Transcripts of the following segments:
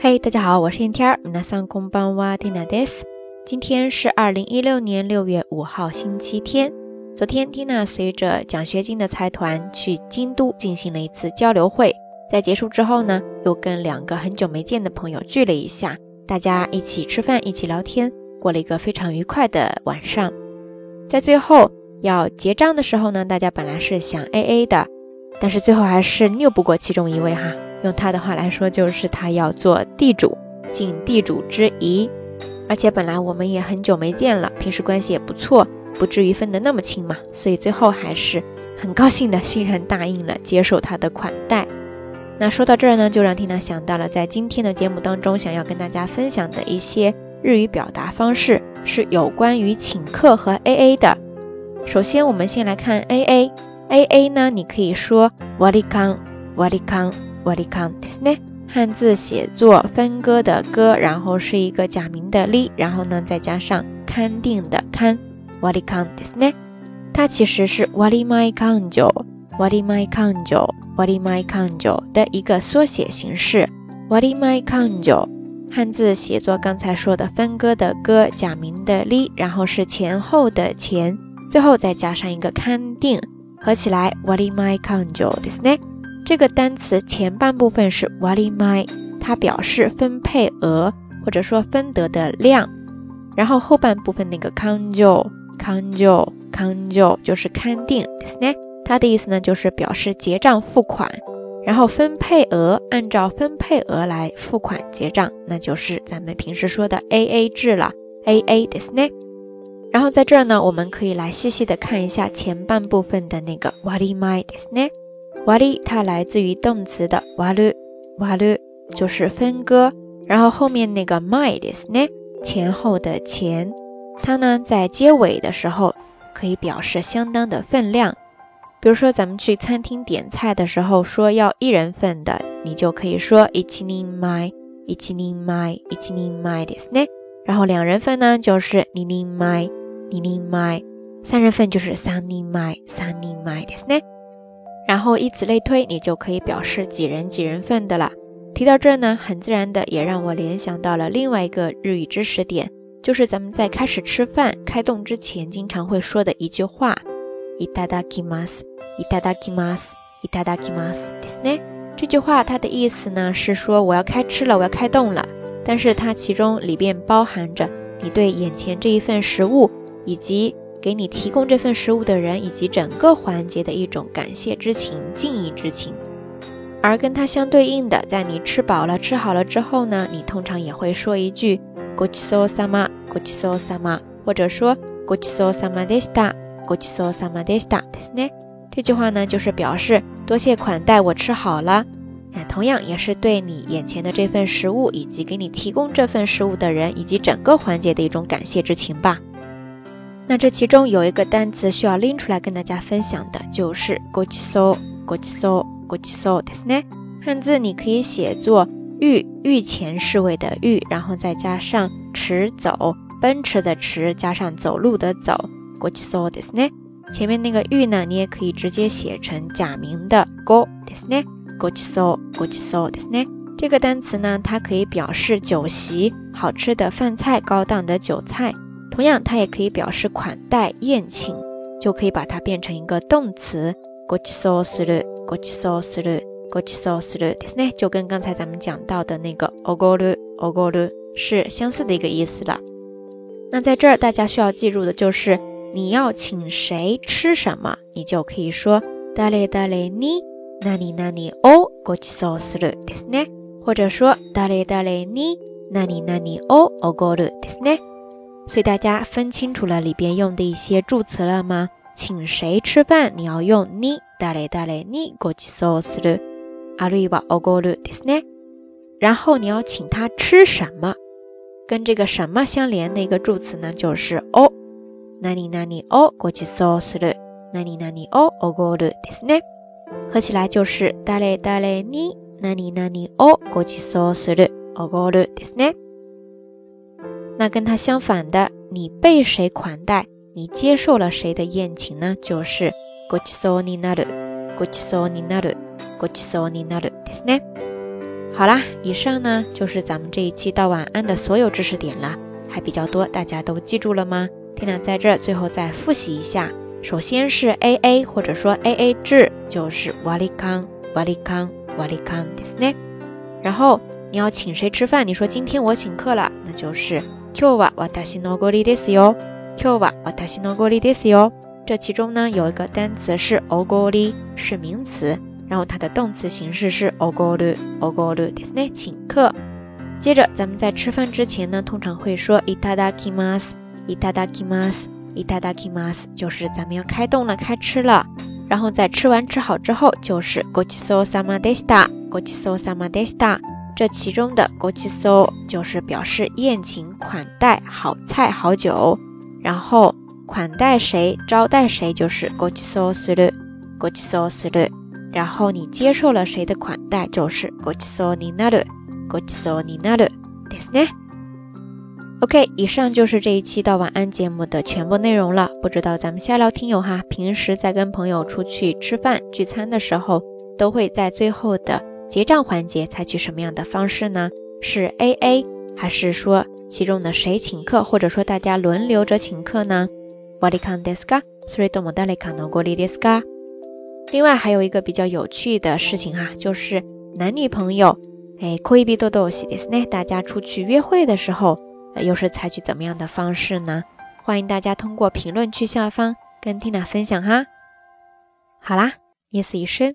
嘿，大家好，我是天天儿。皆さんこんばんは、ティナです。今天是二零一六年六月五号，星期天。昨天，Tina 随着奖学金的财团去京都进行了一次交流会，在结束之后呢，又跟两个很久没见的朋友聚了一下，大家一起吃饭，一起聊天，过了一个非常愉快的晚上。在最后要结账的时候呢，大家本来是想 AA 的，但是最后还是拗不过其中一位哈。 用他的话来说，就是他要做地主，尽地主之谊。而且本来我们也很久没见了，平时关系也不错，不至于分得那么清嘛。所以最后还是很高兴的，欣然答应了接受他的款待。那说到这儿呢，就让缇娜想到了在今天的节目当中想要跟大家分享的一些日语表达方式，是有关于请客和 AA 的。首先，我们先来看 AA，AA 呢，你可以说瓦里康，瓦里康。瓦里康ですね，汉字写作分割的割，然后是一个假名的哩，然后呢再加上勘定的勘，瓦里康ですね。它其实是瓦里麦康酒，瓦里麦康酒，瓦里麦康酒的一个缩写形式。瓦里麦康酒，汉字写作刚才说的分割的割，假名的哩，然后是前后的前，最后再加上一个勘定，合起来瓦里麦康酒ですね。 这个单词前半部分是 wali mai，它表示分配额或者说分得的量，然后后半部分那个 kanjo kanjo kanjo 就是勘定，它的意思呢就是表示结账付款，然后分配额按照分配额来付款结账，那就是咱们平时说的 A A 制了，A A ですね。然后在这儿呢，我们可以来细细的看一下前半部分的那个 wali mai ですね。 瓦里它来自于动词的瓦鲁，瓦鲁就是分割，然后后面那个 my 的是呢，前后的前，它呢在结尾的时候可以表示相当的分量。比如说咱们去餐厅点菜的时候说要一人份的，你就可以说一チニマ一チニマ一チニマですね。然后两人份呢就是ニニマニニマ，三人份就是サニマサニマですね。 然后以此类推，你就可以表示几人几人份的了。提到这呢，很自然的也让我联想到了另外一个日语知识点，就是咱们在开始吃饭开动之前，经常会说的一句话：いただきます，いただきます，いただきますですね。这句话它的意思呢是说我要开吃了，我要开动了。但是它其中里边包含着你对眼前这一份食物以及。 给你提供这份食物的人以及整个环节的一种感谢之情、敬意之情，而跟它相对应的，在你吃饱了、吃好了之后呢，你通常也会说一句“ごちそうさま、ごちそうさま”，或者说“ごちそうさまでした、ごちそうさまでした”ですね。这句话呢，就是表示多谢款待，我吃好了。那同样也是对你眼前的这份食物以及给你提供这份食物的人以及整个环节的一种感谢之情吧。 那这其中有一个单词需要拎出来跟大家分享的，就是“ごちそう”，“ごちそう”，“ごちそう”ですね。汉字你可以写作“御”，御前侍卫的“御”，然后再加上“驰走”，奔驰的“驰”，加上走路的“走”，“ごちそう”ですね。前面那个“御”呢，你也可以直接写成假名的“ご”ですね。ごちそう，ごちそうですね。这个单词呢，它可以表示酒席，好吃的饭菜，高档的酒菜。 同样，它也可以表示款待、宴请，就可以把它变成一个动词。ごちそうする、ごちそうする、ごちそうするですね，就跟刚才咱们讲到的那个おごる、おごる是相似的一个意思了。那在这儿，大家需要记住的就是，你要请谁吃什么，你就可以说誰誰に何々をごちそうするですね，或者说誰誰に何々をおごるですね。 所以大家分清楚了里边用的一些助词了吗？请谁吃饭，你要用你だれだごちそうする。あるいはおごるですね。然后你要请他吃什么，跟这个什么相连的一个助词呢，就是お。なになにおごちそうする。なになにおおごるですね。合起来就是だれだれ你なになにをそうする。おごるですね。那跟它相反的，你被谁款待，你接受了谁的宴请呢？就是ごちそうになる、ごちそうになる、ごちそうになるですね。 好啦，以上呢就是咱们这一期道晚安的所有知识点了，还比较多，大家都记住了吗？缇娜在这最后再复习一下，首先是 A A 或者说 A A 制，就是瓦里康瓦里康瓦里康ですね。然后你要请谁吃饭？你说今天我请客了，那就是 今日は私のごりですよ。今日は私のごりですよ。这其中呢有一个单词是おごり，是名词。然后它的动词形式是おごる、おごるですね，请客。接着咱们在吃饭之前呢，通常会说いただきます、いただきます、いただきます，就是咱们要开动了、开吃了。然后在吃完吃好之后，就是ごちそうさまでした、ごちそうさまでした。 这其中的ごちそう就是表示宴请、款待、好菜、好酒。然后款待谁、招待谁就是ごちそうする、ごちそうする。然后你接受了谁的款待，就是ごちそうになる、ごちそうになるですね。OK，以上就是这一期到晚安节目的全部内容了。不知道咱们下聊听友哈，平时在跟朋友出去吃饭聚餐的时候，都会在最后的 结账环节采取什么样的方式呢？是 AA，还是说其中的谁请客，或者说大家轮流着请客呢？ワリカンですか？それとも誰かのご利ですか？另外还有一个比较有趣的事情哈，就是男女朋友，哎，可以比多多西ですね。大家出去约会的时候，又是采取怎么样的方式呢？欢迎大家通过评论区下方跟 Tina 分享哈。好啦，夜色已深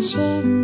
心。